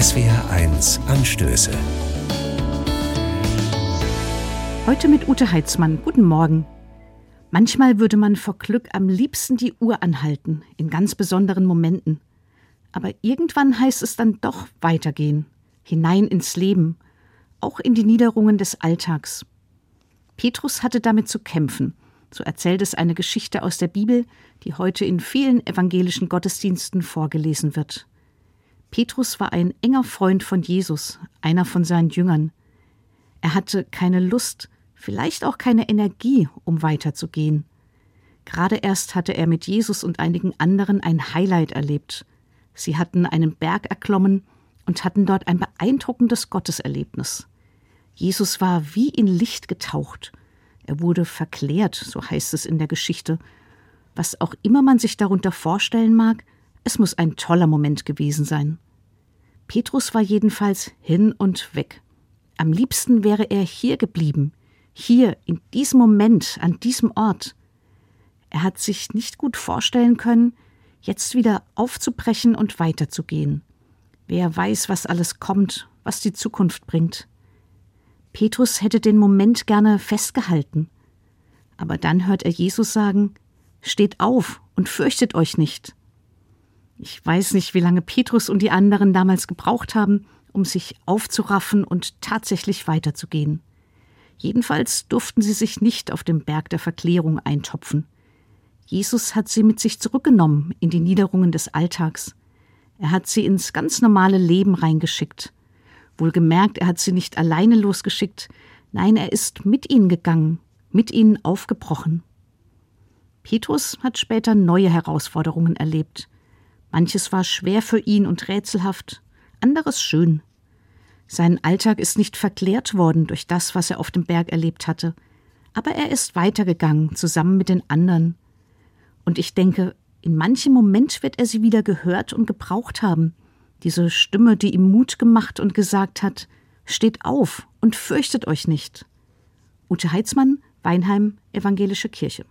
SWR1 Anstöße. Heute mit Ute Heitzmann. Guten Morgen. Manchmal würde man vor Glück am liebsten die Uhr anhalten, in ganz besonderen Momenten. Aber irgendwann heißt es dann doch weitergehen, hinein ins Leben, auch in die Niederungen des Alltags. Petrus hatte damit zu kämpfen. So erzählt es eine Geschichte aus der Bibel, die heute in vielen evangelischen Gottesdiensten vorgelesen wird. Petrus war ein enger Freund von Jesus, einer von seinen Jüngern. Er hatte keine Lust, vielleicht auch keine Energie, um weiterzugehen. Gerade erst hatte er mit Jesus und einigen anderen ein Highlight erlebt. Sie hatten einen Berg erklommen und hatten dort ein beeindruckendes Gotteserlebnis. Jesus war wie in Licht getaucht. Er wurde verklärt, so heißt es in der Geschichte. Was auch immer man sich darunter vorstellen mag, es muss ein toller Moment gewesen sein. Petrus war jedenfalls hin und weg. Am liebsten wäre er hier geblieben, hier, in diesem Moment, an diesem Ort. Er hat sich nicht gut vorstellen können, jetzt wieder aufzubrechen und weiterzugehen. Wer weiß, was alles kommt, was die Zukunft bringt. Petrus hätte den Moment gerne festgehalten. Aber dann hört er Jesus sagen, Steht auf und fürchtet euch nicht. Ich weiß nicht, wie lange Petrus und die anderen damals gebraucht haben, um sich aufzuraffen und tatsächlich weiterzugehen. Jedenfalls durften sie sich nicht auf dem Berg der Verklärung eintopfen. Jesus hat sie mit sich zurückgenommen in die Niederungen des Alltags. Er hat sie ins ganz normale Leben reingeschickt. Wohlgemerkt, er hat sie nicht alleine losgeschickt, nein, er ist mit ihnen gegangen, mit ihnen aufgebrochen. Petrus hat später neue Herausforderungen erlebt. Manches war schwer für ihn und rätselhaft, anderes schön. Sein Alltag ist nicht verklärt worden durch das, was er auf dem Berg erlebt hatte, aber er ist weitergegangen, zusammen mit den anderen. Und ich denke, in manchem Moment wird er sie wieder gehört und gebraucht haben, diese Stimme, die ihm Mut gemacht und gesagt hat, Steht auf und fürchtet euch nicht. Ute Heitzmann, Weinheim, Evangelische Kirche.